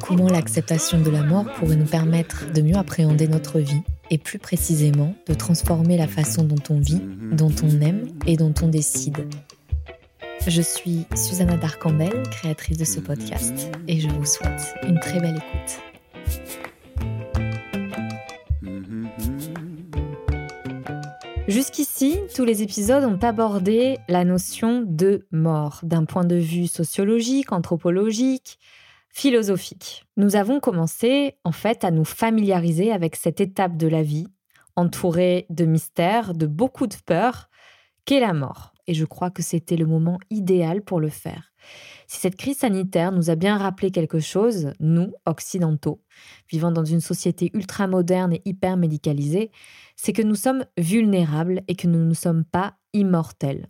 Comment l'acceptation de la mort pourrait nous permettre de mieux appréhender notre vie et plus précisément de transformer la façon dont on vit, dont on aime et dont on décide. Je suis Susanna Darcambel, créatrice de ce podcast, et je vous souhaite une très belle écoute. Jusqu'ici, tous les épisodes ont abordé la notion de mort d'un point de vue sociologique, anthropologique, philosophique. Nous avons commencé en fait à nous familiariser avec cette étape de la vie, entourée de mystères, de beaucoup de peurs, qu'est la mort. Et je crois que c'était le moment idéal pour le faire. Si cette crise sanitaire nous a bien rappelé quelque chose, nous, occidentaux, vivant dans une société ultra moderne et hyper médicalisée, c'est que nous sommes vulnérables et que nous ne sommes pas immortels.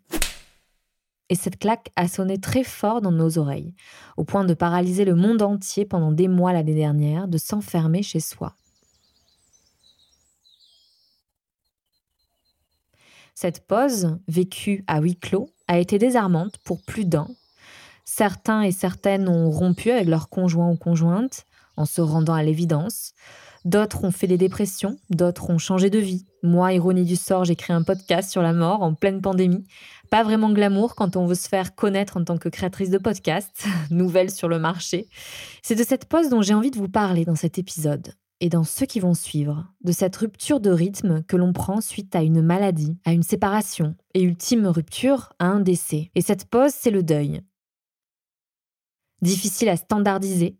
Et cette claque a sonné très fort dans nos oreilles, au point de paralyser le monde entier pendant des mois l'année dernière, de s'enfermer chez soi. Cette pause, vécue à huis clos, a été désarmante pour plus d'un. Certains et certaines ont rompu avec leur conjoint ou conjointe en se rendant à l'évidence. D'autres ont fait des dépressions, d'autres ont changé de vie. Moi, ironie du sort, j'ai créé un podcast sur la mort en pleine pandémie. Pas vraiment glamour quand on veut se faire connaître en tant que créatrice de podcast, nouvelle sur le marché. C'est de cette pause dont j'ai envie de vous parler dans cet épisode et dans ceux qui vont suivre, de cette rupture de rythme que l'on prend suite à une maladie, à une séparation, et ultime rupture, à un décès. Et cette pause, c'est le deuil. Difficile à standardiser,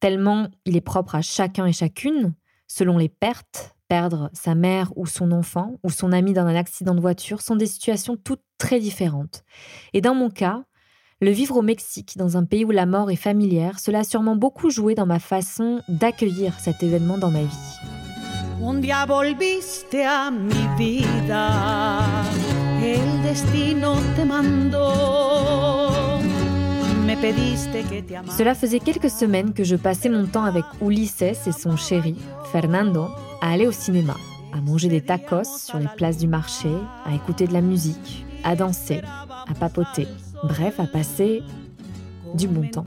tellement il est propre à chacun et chacune, selon les pertes, perdre sa mère ou son enfant ou son ami dans un accident de voiture sont des situations toutes très différentes. Et dans mon cas, le vivre au Mexique, dans un pays où la mort est familière, cela a sûrement beaucoup joué dans ma façon d'accueillir cet événement dans ma vie. Un día volviste a mi vida, el destino te mandó. Cela faisait quelques semaines que je passais mon temps avec Ulises et son chéri, Fernando, à aller au cinéma, à manger des tacos sur les places du marché, à écouter de la musique, à danser, à papoter, bref, à passer du bon temps.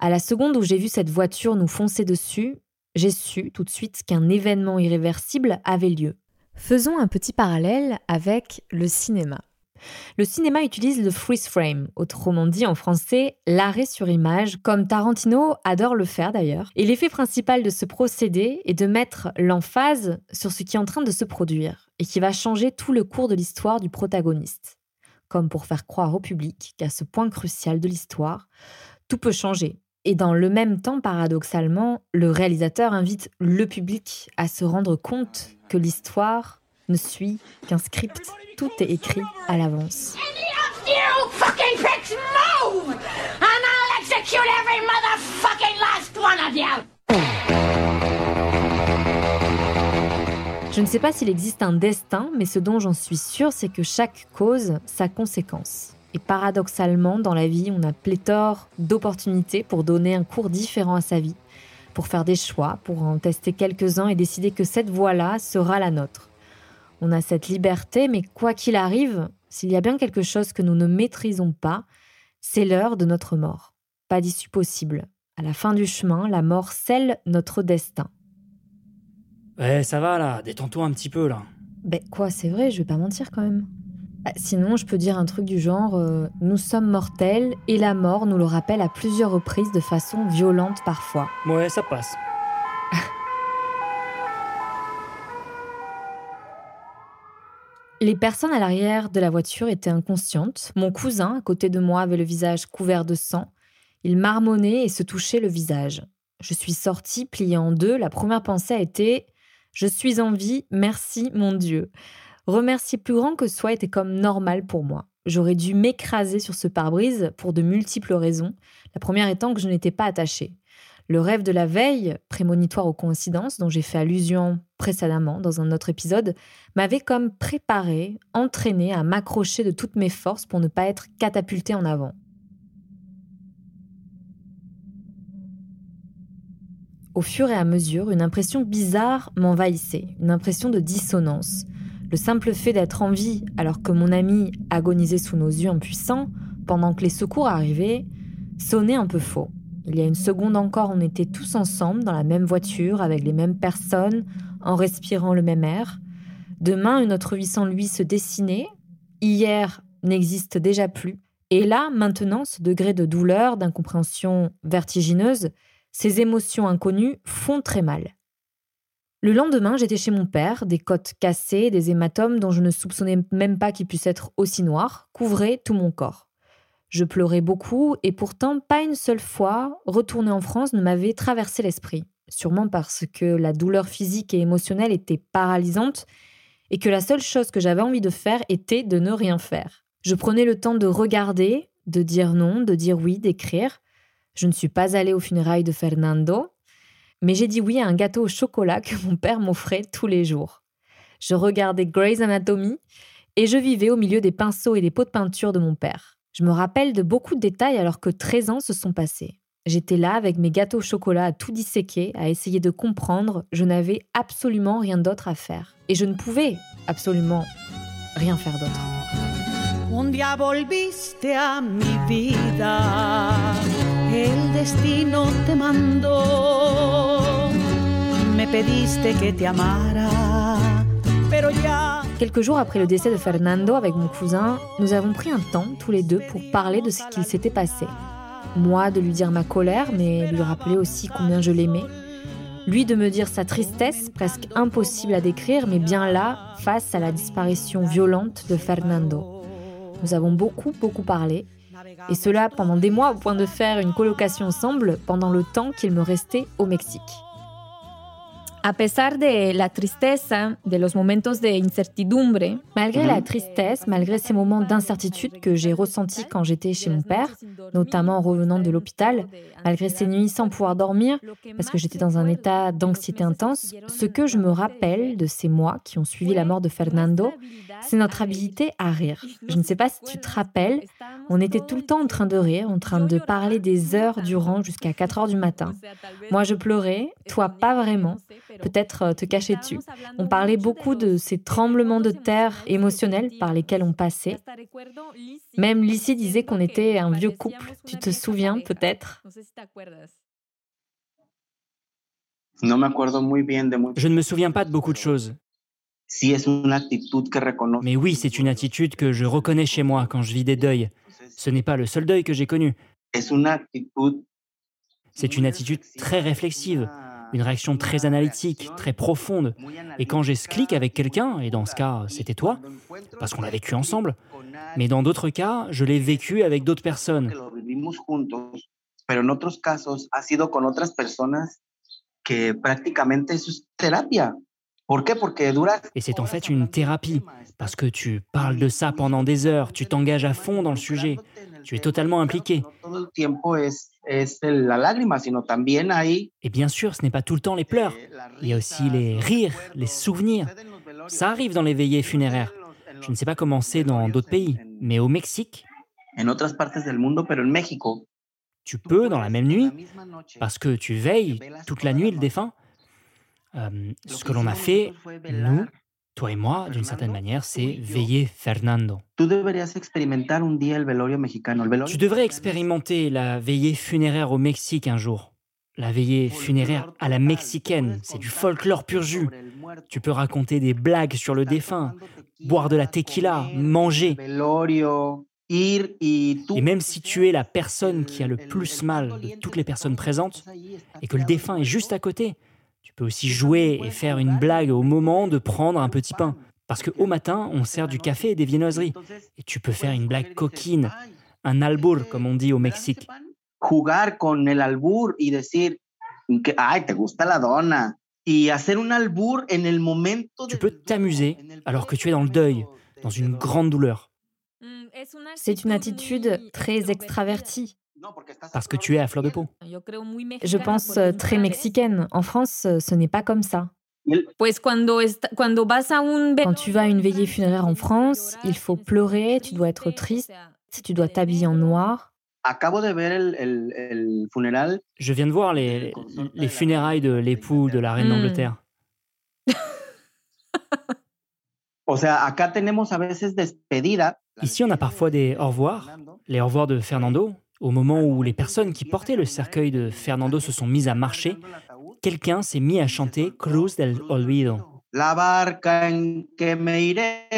À la seconde où j'ai vu cette voiture nous foncer dessus, j'ai su tout de suite qu'un événement irréversible avait lieu. Faisons un petit parallèle avec le cinéma. Le cinéma utilise le freeze frame, autrement dit en français l'arrêt sur image, comme Tarantino adore le faire d'ailleurs. Et l'effet principal de ce procédé est de mettre l'emphase sur ce qui est en train de se produire et qui va changer tout le cours de l'histoire du protagoniste. Comme pour faire croire au public qu'à ce point crucial de l'histoire, tout peut changer. Et dans le même temps, paradoxalement, le réalisateur invite le public à se rendre compte que l'histoire ne suit qu'un script. Tout est écrit à l'avance. Je ne sais pas s'il existe un destin, mais ce dont j'en suis sûre, c'est que chaque cause, sa conséquence. Et paradoxalement, dans la vie, on a pléthore d'opportunités pour donner un cours différent à sa vie, pour faire des choix, pour en tester quelques-uns et décider que cette voie-là sera la nôtre. On a cette liberté, mais quoi qu'il arrive, s'il y a bien quelque chose que nous ne maîtrisons pas, c'est l'heure de notre mort. Pas d'issue possible. À la fin du chemin, la mort scelle notre destin. Ouais, ça va là, détends-toi un petit peu là. Ben quoi, c'est vrai, je vais pas mentir quand même. Bah, sinon, je peux dire un truc du genre euh, nous sommes mortels et la mort nous le rappelle à plusieurs reprises de façon violente parfois. Ouais, ça passe. Les personnes à l'arrière de la voiture étaient inconscientes. Mon cousin, à côté de moi, avait le visage couvert de sang. Il marmonnait et se touchait le visage. Je suis sortie, pliée en deux. La première pensée a été Je suis en vie, merci mon Dieu. Remercier plus grand que soi était comme normal pour moi. J'aurais dû m'écraser sur ce pare-brise pour de multiples raisons, la première étant que je n'étais pas attachée. Le rêve de la veille, prémonitoire aux coïncidences, dont j'ai fait allusion précédemment dans un autre épisode, m'avait comme préparé, entraîné à m'accrocher de toutes mes forces pour ne pas être catapulté en avant. Au fur et à mesure, une impression bizarre m'envahissait, une impression de dissonance. Le simple fait d'être en vie alors que mon ami agonisait sous nos yeux impuissants, pendant que les secours arrivaient, sonnait un peu faux. Il y a une seconde encore, on était tous ensemble dans la même voiture, avec les mêmes personnes, en respirant le même air. Demain, une autre vie sans lui se dessinait. Hier n'existe déjà plus. Et là, maintenant, ce degré de douleur, d'incompréhension vertigineuse, ces émotions inconnues font très mal. Le lendemain, j'étais chez mon père, des côtes cassées, des hématomes dont je ne soupçonnais même pas qu'ils puissent être aussi noirs, couvraient tout mon corps. Je pleurais beaucoup et pourtant pas une seule fois retourner en France ne m'avait traversé l'esprit. Sûrement parce que la douleur physique et émotionnelle était paralysante et que la seule chose que j'avais envie de faire était de ne rien faire. Je prenais le temps de regarder, de dire non, de dire oui, d'écrire. Je ne suis pas allée aux funérailles de Fernando, mais j'ai dit oui à un gâteau au chocolat que mon père m'offrait tous les jours. Je regardais Grey's Anatomy et je vivais au milieu des pinceaux et des pots de peinture de mon père. Je me rappelle de beaucoup de détails alors que 13 ans se sont passés. J'étais là avec mes gâteaux au chocolat à tout disséquer, à essayer de comprendre. Je n'avais absolument rien d'autre à faire. Et je ne pouvais absolument rien faire d'autre. Un día volviste mi vida, el destino te me pediste que te amara, pero ya Quelques jours après le décès de Fernando avec mon cousin, nous avons pris un temps tous les deux pour parler de ce qu'il s'était passé. Moi de lui dire ma colère, mais lui rappeler aussi combien je l'aimais. Lui de me dire sa tristesse, presque impossible à décrire, mais bien là, face à la disparition violente de Fernando. Nous avons beaucoup, beaucoup parlé, et cela pendant des mois au point de faire une colocation ensemble pendant le temps qu'il me restait au Mexique. A pesar de la tristeza, de los momentos de incertidumbre, malgré la tristesse, malgré ces moments d'incertitude que j'ai ressentis quand j'étais chez mon père, notamment en revenant de l'hôpital, malgré ces nuits sans pouvoir dormir, parce que j'étais dans un état d'anxiété intense, ce que je me rappelle de ces mois qui ont suivi la mort de Fernando, c'est notre habilité à rire. Je ne sais pas si tu te rappelles, on était tout le temps en train de rire, en train de parler des heures durant jusqu'à 4 heures du matin. Moi, je pleurais, toi pas vraiment. Peut-être euh, te cachais-tu. On parlait beaucoup de ces tremblements de terre émotionnels par lesquels on passait. Même Lissy disait qu'on était un vieux couple. Tu te souviens peut-être? Je ne me souviens pas de beaucoup de choses. Mais oui, c'est une attitude que je reconnais chez moi quand je vis des deuils. Ce n'est pas le seul deuil que j'ai connu. C'est une attitude très réflexive, une réaction très analytique, très profonde. Et quand j'ai ce clic avec quelqu'un, et dans ce cas, c'était toi, parce qu'on l'a vécu ensemble, mais dans d'autres cas, je l'ai vécu avec d'autres personnes. pero en otros casos ha sido con otras personas que Et c'est en fait une thérapie, parce que tu parles de ça pendant des heures, tu t'engages à fond dans le sujet, tu es totalement impliqué. Es, la lágrima, sino también hay Et bien sûr, ce n'est pas tout le temps les pleurs, il y a aussi les rires, les souvenirs. Ça arrive dans les veillées funéraires. Je ne sais pas comment c'est dans d'autres pays, mais au Mexique, en otras partes del mundo, pero en México. tu peux, dans la même nuit, parce que tu veilles toute la nuit le défunt. Euh, ce que l'on a fait, nous, toi et moi, d'une certaine manière, c'est veiller Fernando. Tu devrais expérimenter la veillée funéraire au Mexique un jour. La veillée funéraire à la mexicaine, c'est du folklore pur jus. Tu peux raconter des blagues sur le défunt, boire de la tequila, manger. Et même si tu es la personne qui a le plus mal de toutes les personnes présentes, et que le défunt est juste à côté, tu peux aussi jouer et faire une blague au moment de prendre un petit pain. Parce qu'au matin, on sert du café et des viennoiseries. Et tu peux faire une blague coquine, un albur, comme on dit au Mexique. Jugar con el albur y decir que, ay, te gusta la dona. y hacer un albur en el momento Tu peux t'amuser alors que tu es dans le deuil, de- dans une grande douleur, C'est une attitude très extravertie. Parce que tu es à fleur de peau. Je pense euh, très mexicaine. En France, euh, ce n'est pas comme ça. Quand tu vas à une veillée funéraire en France, il faut pleurer, tu dois être triste, tu dois t'habiller en noir. Je viens de voir les, les funérailles de l'époux de la reine Hmm. d'Angleterre. Ici, on a parfois des au revoir, les au revoir de Fernando. Au moment où les personnes qui portaient le cercueil de Fernando se sont mises à marcher, quelqu'un s'est mis à chanter Cruz del Olvido. La barca en que me iré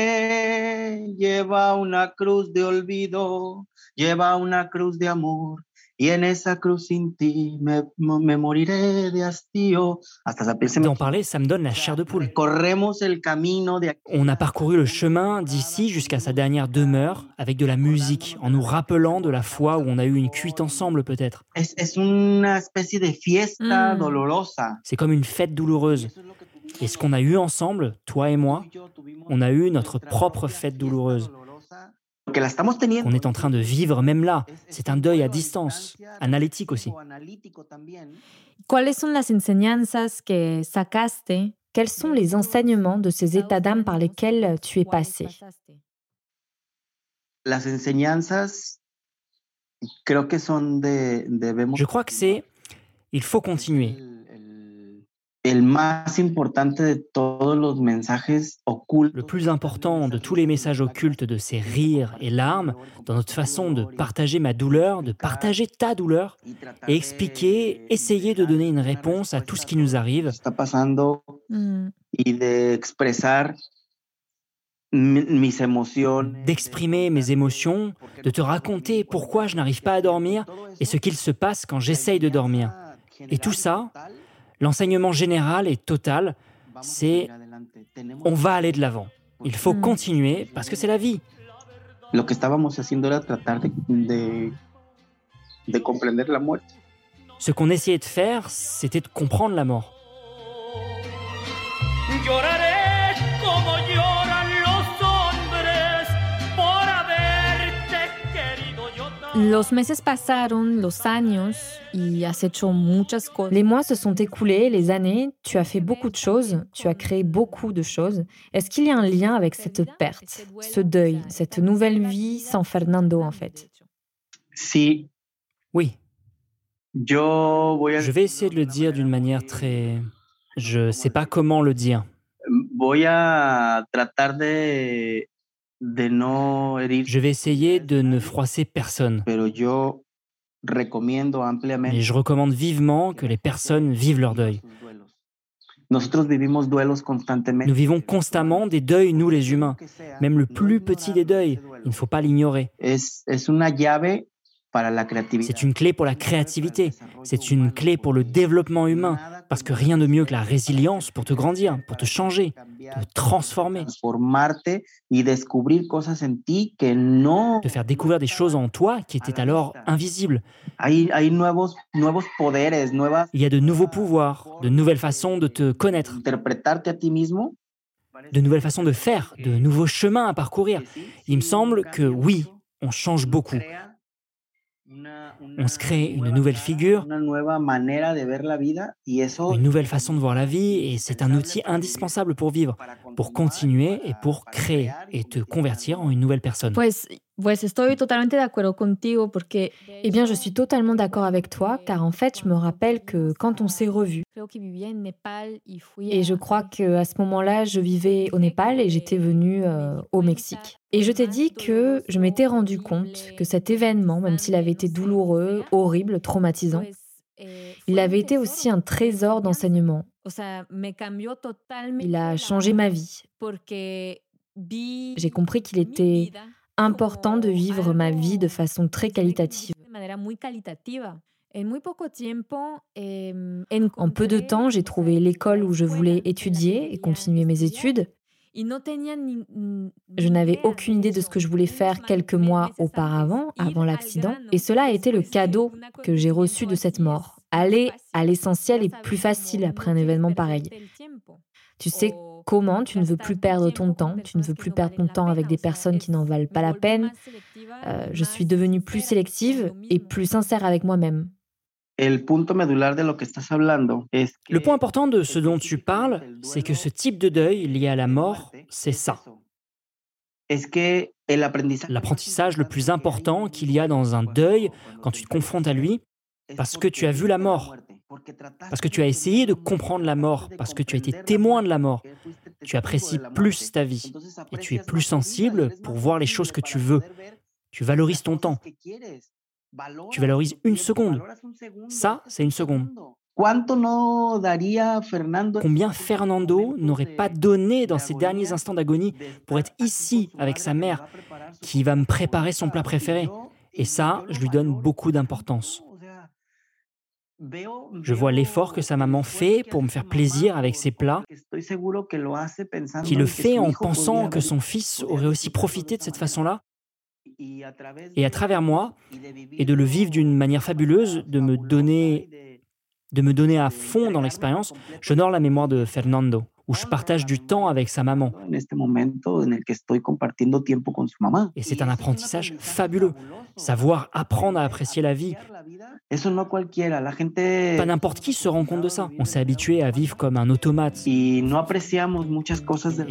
lleva una cruz de olvido, lleva una cruz de amor, y en esa cruz sin ti me, me moriré de hastío. Hasta piel D'en parler, ça me donne la chair de poule. Corremos el camino de aquí. On a parcouru le chemin d'ici jusqu'à sa dernière demeure avec de la musique, en nous rappelant de la fois où on a eu une cuite ensemble peut-être. Es, es una especie de fiesta Mm. dolorosa. C'est comme une fête douloureuse. Et ce qu'on a eu ensemble, toi et moi, on a eu notre propre fête douloureuse, Que la estamos teniendo. Qu'on est en train de vivre même là. C'est un deuil à distance, analytique aussi. ¿Cuáles son las enseñanzas que sacaste? Quels sont les enseignements de ces états d'âme par lesquels tu es passé Las enseñanzas creo que son de debemos Je crois que c'est il faut continuer. El, el- el más importante de todos los mensajes ocultos. Le plus important de tous les messages occultes de ces rires et larmes, dans notre façon de partager ma douleur, de partager ta douleur, et expliquer, essayer de donner une réponse à tout ce qui nous arrive, emociones, d'exprimer mes émotions, de te raconter pourquoi je n'arrive pas à dormir et ce qu'il se passe quand j'essaye de dormir. Et tout ça, L'enseignement général et total, c'est on va aller de l'avant. Il faut Mm. continuer parce que c'est la vie. Lo que estábamos haciendo era tratar de, de, de comprender la muerte. Ce qu'on essayait de faire, c'était de comprendre la mort. Lloraré como lloran Los meses pasaron, los años, y has hecho muchas cosas. Les mois se sont écoulés, les années, tu as fait beaucoup de choses, tu as créé beaucoup de choses. Est-ce qu'il y a un lien avec cette perte, ce deuil, cette nouvelle vie sans Fernando en fait? Sí, Oui, je vais essayer de le dire d'une manière très... Je sais pas comment le dire. voy a tratar de, de no herir, Je vais essayer de ne froisser personne. pero yo recomiendo ampliamente. Mais je recommande vivement que les personnes vivent leur deuil. Nous vivons constamment des deuils, nous les humains. Même le plus petit des deuils, il ne faut pas l'ignorer. C'est une clé pour la créativité, c'est une clé pour le développement humain, parce que rien de mieux que la résilience pour te grandir, pour te changer, te transformer, te faire découvrir des choses en toi qui étaient alors invisibles. Il y a de nouveaux pouvoirs, de nouvelles façons de te connaître, de nouvelles façons de faire, de nouveaux chemins à parcourir. Il me semble que oui, on change beaucoup. On se crée une nouvelle figure, une nouvelle façon de voir la vie, et c'est un outil indispensable pour vivre, pour continuer et pour créer et te convertir en une nouvelle personne. Pues, pues estoy totalmente de acuerdo contigo porque... Eh bien, je suis totalement d'accord avec toi car en fait, je me rappelle que quand on s'est revus, et je crois que à ce moment-là, je vivais au Népal et j'étais venue euh, au Mexique. Et je t'ai dit que je m'étais rendu compte que cet événement, même s'il avait été douloureux, horrible, traumatisant, il avait été aussi un trésor d'enseignement. Il a changé ma vie. J'ai compris qu'il était important de vivre ma vie de façon très qualitative. En peu de temps, j'ai trouvé l'école où je voulais étudier et continuer mes études. Je n'avais aucune idée de ce que je voulais faire quelques mois auparavant, avant l'accident, et cela a été le cadeau que j'ai reçu de cette mort. Aller à l'essentiel est plus facile après un événement pareil. Tu sais comment tu ne veux plus perdre ton temps, tu ne veux plus perdre ton temps avec des personnes qui n'en valent pas la peine. Euh, je suis devenue plus sélective et plus sincère avec moi-même. El punto medular de lo que estás hablando es que Le point important de ce dont tu parles, c'est que ce type de deuil lié à la mort, c'est ça. L'apprentissage le plus important qu'il y a dans un deuil, quand tu te confrontes à lui, parce que tu as vu la mort, parce que tu as essayé de comprendre la mort, parce que tu as été témoin de la mort, tu apprécies plus ta vie et tu es plus sensible pour voir les choses que tu veux. Tu valorises ton temps. Tu valorises une seconde. Ça, c'est une seconde. ¿Cuánto no daría Fernando Combien Fernando n'aurait pas donné dans ses derniers instants d'agonie pour être ici avec sa mère, qui va me préparer son plat préféré? Et ça, je lui donne beaucoup d'importance. Je vois l'effort que sa maman fait pour me faire plaisir avec ses plats, qui le fait en pensant que son fils aurait aussi profité de cette façon-là, et à travers moi, et de le vivre d'une manière fabuleuse, de me donner, de me donner à fond dans l'expérience, j'honore la mémoire de Fernando, où je partage du temps avec sa maman. Et c'est un apprentissage fabuleux. Savoir apprendre à apprécier la vie. Pas n'importe qui se rend compte de ça. On s'est habitué à vivre comme un automate. Et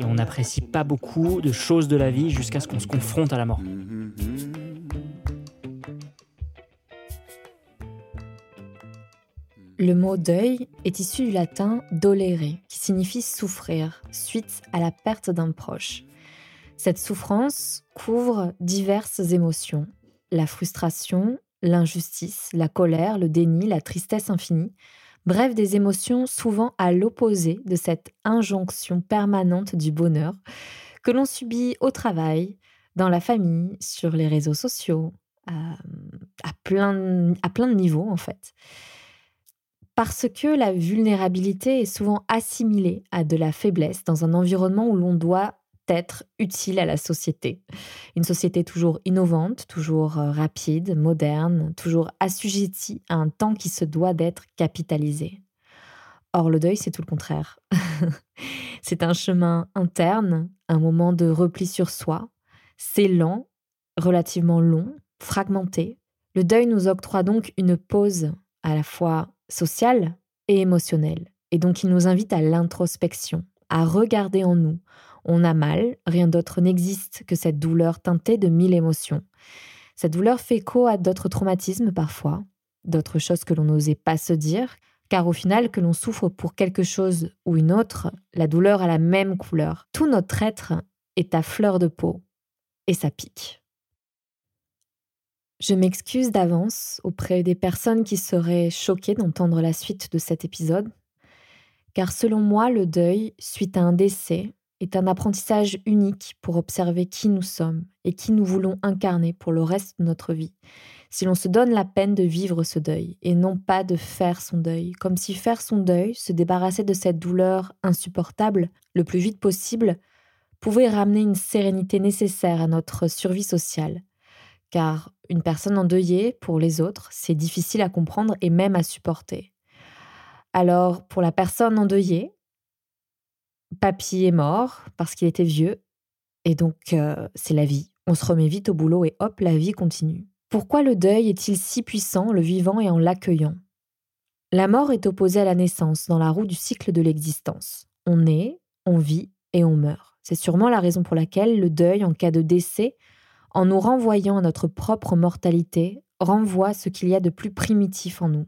on n'apprécie pas beaucoup de choses de la vie jusqu'à ce qu'on se confronte à la mort. Le mot deuil est issu du latin dolere, qui signifie souffrir, suite à la perte d'un proche. Cette souffrance couvre diverses émotions, la frustration, l'injustice, la colère, le déni, la tristesse infinie, bref des émotions souvent à l'opposé de cette injonction permanente du bonheur que l'on subit au travail, dans la famille, sur les réseaux sociaux, à, à plein, à plein de niveaux en fait parce que la vulnérabilité est souvent assimilée à de la faiblesse dans un environnement où l'on doit être utile à la société. Une société toujours innovante, toujours euh, rapide, moderne, toujours assujettie à un temps qui se doit d'être capitalisé. Or, le deuil, c'est tout le contraire. c'est un chemin interne, un moment de repli sur soi. C'est lent, relativement long, fragmenté. Le deuil nous octroie donc une pause à la fois sociale et émotionnelle. Et donc il nous invite à l'introspection, à regarder en nous. On a mal, rien d'autre n'existe que cette douleur teintée de mille émotions. Cette douleur fait écho à d'autres traumatismes parfois, d'autres choses que l'on n'osait pas se dire, car au final, que l'on souffre pour quelque chose ou une autre, la douleur a la même couleur. Tout notre être est à fleur de peau, et ça pique. Je m'excuse d'avance auprès des personnes qui seraient choquées d'entendre la suite de cet épisode, car selon moi, le deuil, suite à un décès, est un apprentissage unique pour observer qui nous sommes et qui nous voulons incarner pour le reste de notre vie. Si l'on se donne la peine de vivre ce deuil et non pas de faire son deuil, comme si faire son deuil, se débarrasser de cette douleur insupportable le plus vite possible, pouvait ramener une sérénité nécessaire à notre survie sociale. Car une personne endeuillée, pour les autres, c'est difficile à comprendre et même à supporter. Alors, pour la personne endeuillée, papy est mort parce qu'il était vieux, et donc euh, c'est la vie. On se remet vite au boulot et hop, la vie continue. Pourquoi le deuil est-il si puissant le vivant et en l'accueillant? La mort est opposée à la naissance dans la roue du cycle de l'existence. On naît, on vit et on meurt. C'est sûrement la raison pour laquelle le deuil en cas de décès en nous renvoyant à notre propre mortalité, renvoie ce qu'il y a de plus primitif en nous.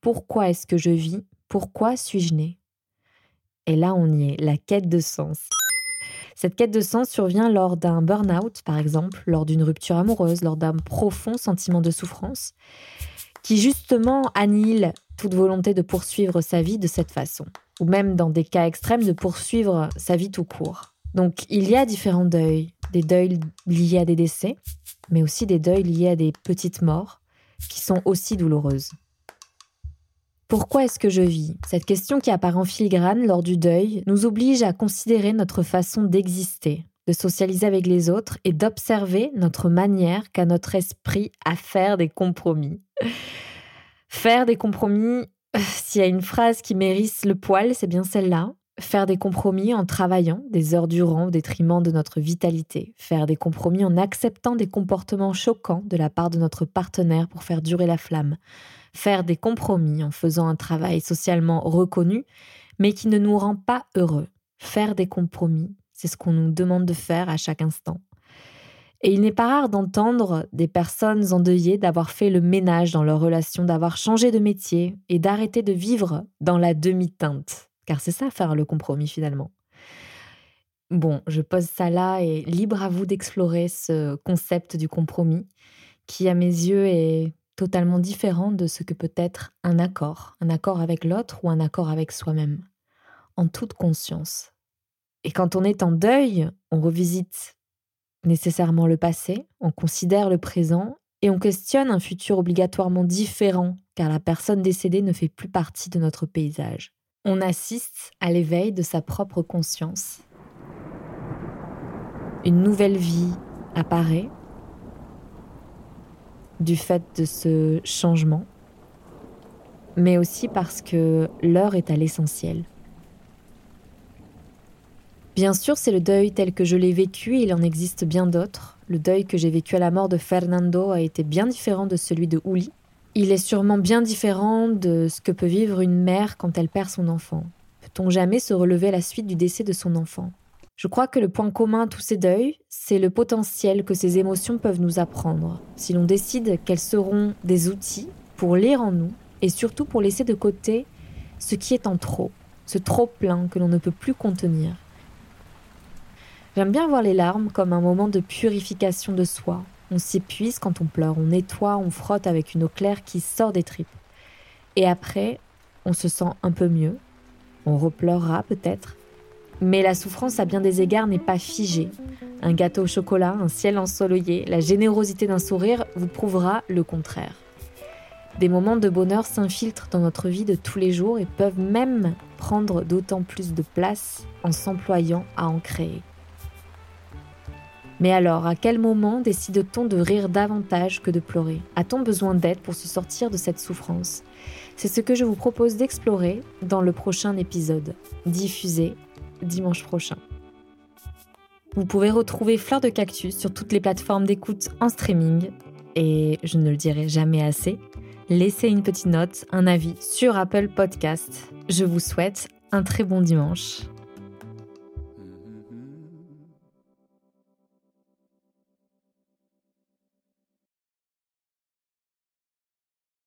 Pourquoi est-ce que je vis? Pourquoi suis-je né? Et là, on y est, la quête de sens. Cette quête de sens survient lors d'un burn-out, par exemple, lors d'une rupture amoureuse, lors d'un profond sentiment de souffrance, qui justement annihile toute volonté de poursuivre sa vie de cette façon, ou même dans des cas extrêmes de poursuivre sa vie tout court. Donc il y a différents deuils, des deuils liés à des décès, mais aussi des deuils liés à des petites morts qui sont aussi douloureuses. Pourquoi est-ce que je vis? Cette question qui apparaît en filigrane lors du deuil nous oblige à considérer notre façon d'exister, de socialiser avec les autres et d'observer notre manière qu'a notre esprit à faire des compromis. Faire des compromis, s'il y a une phrase qui mérite le poil, c'est bien celle-là. Faire des compromis en travaillant des heures durant au détriment de notre vitalité. Faire des compromis en acceptant des comportements choquants de la part de notre partenaire pour faire durer la flamme. Faire des compromis en faisant un travail socialement reconnu, mais qui ne nous rend pas heureux. Faire des compromis, c'est ce qu'on nous demande de faire à chaque instant. Et il n'est pas rare d'entendre des personnes endeuillées d'avoir fait le ménage dans leur relation, d'avoir changé de métier et d'arrêter de vivre dans la demi-teinte. Car c'est ça faire le compromis finalement. Bon, je pose ça là et libre à vous d'explorer ce concept du compromis qui, à mes yeux, est totalement différent de ce que peut être un accord, un accord avec l'autre ou un accord avec soi-même, en toute conscience. Et quand on est en deuil, on revisite nécessairement le passé, on considère le présent et on questionne un futur obligatoirement différent car la personne décédée ne fait plus partie de notre paysage. On assiste à l'éveil de sa propre conscience. Une nouvelle vie apparaît du fait de ce changement, mais aussi parce que l'heure est à l'essentiel. Bien sûr, c'est le deuil tel que je l'ai vécu il en existe bien d'autres. Le deuil que j'ai vécu à la mort de Fernando a été bien différent de celui de Uli. Il est sûrement bien différent de ce que peut vivre une mère quand elle perd son enfant. Peut-on jamais se relever à la suite du décès de son enfant? Je crois que le point commun à tous ces deuils, c'est le potentiel que ces émotions peuvent nous apprendre, si l'on décide qu'elles seront des outils pour lire en nous et surtout pour laisser de côté ce qui est en trop, ce trop plein que l'on ne peut plus contenir. J'aime bien voir les larmes comme un moment de purification de soi. On s'épuise quand on pleure, on nettoie, on frotte avec une eau claire qui sort des tripes. Et après, on se sent un peu mieux. On repleurera peut-être. Mais la souffrance à bien des égards n'est pas figée. Un gâteau au chocolat, un ciel ensoleillé, la générosité d'un sourire vous prouvera le contraire. Des moments de bonheur s'infiltrent dans notre vie de tous les jours et peuvent même prendre d'autant plus de place en s'employant à en créer. Mais alors, à quel moment décide-t-on de rire davantage que de pleurer? A-t-on besoin d'aide pour se sortir de cette souffrance? C'est ce que je vous propose d'explorer dans le prochain épisode, diffusé dimanche prochain. Vous pouvez retrouver Fleur de Cactus sur toutes les plateformes d'écoute en streaming. Et je ne le dirai jamais assez, laissez une petite note, un avis sur Apple Podcast. Je vous souhaite un très bon dimanche.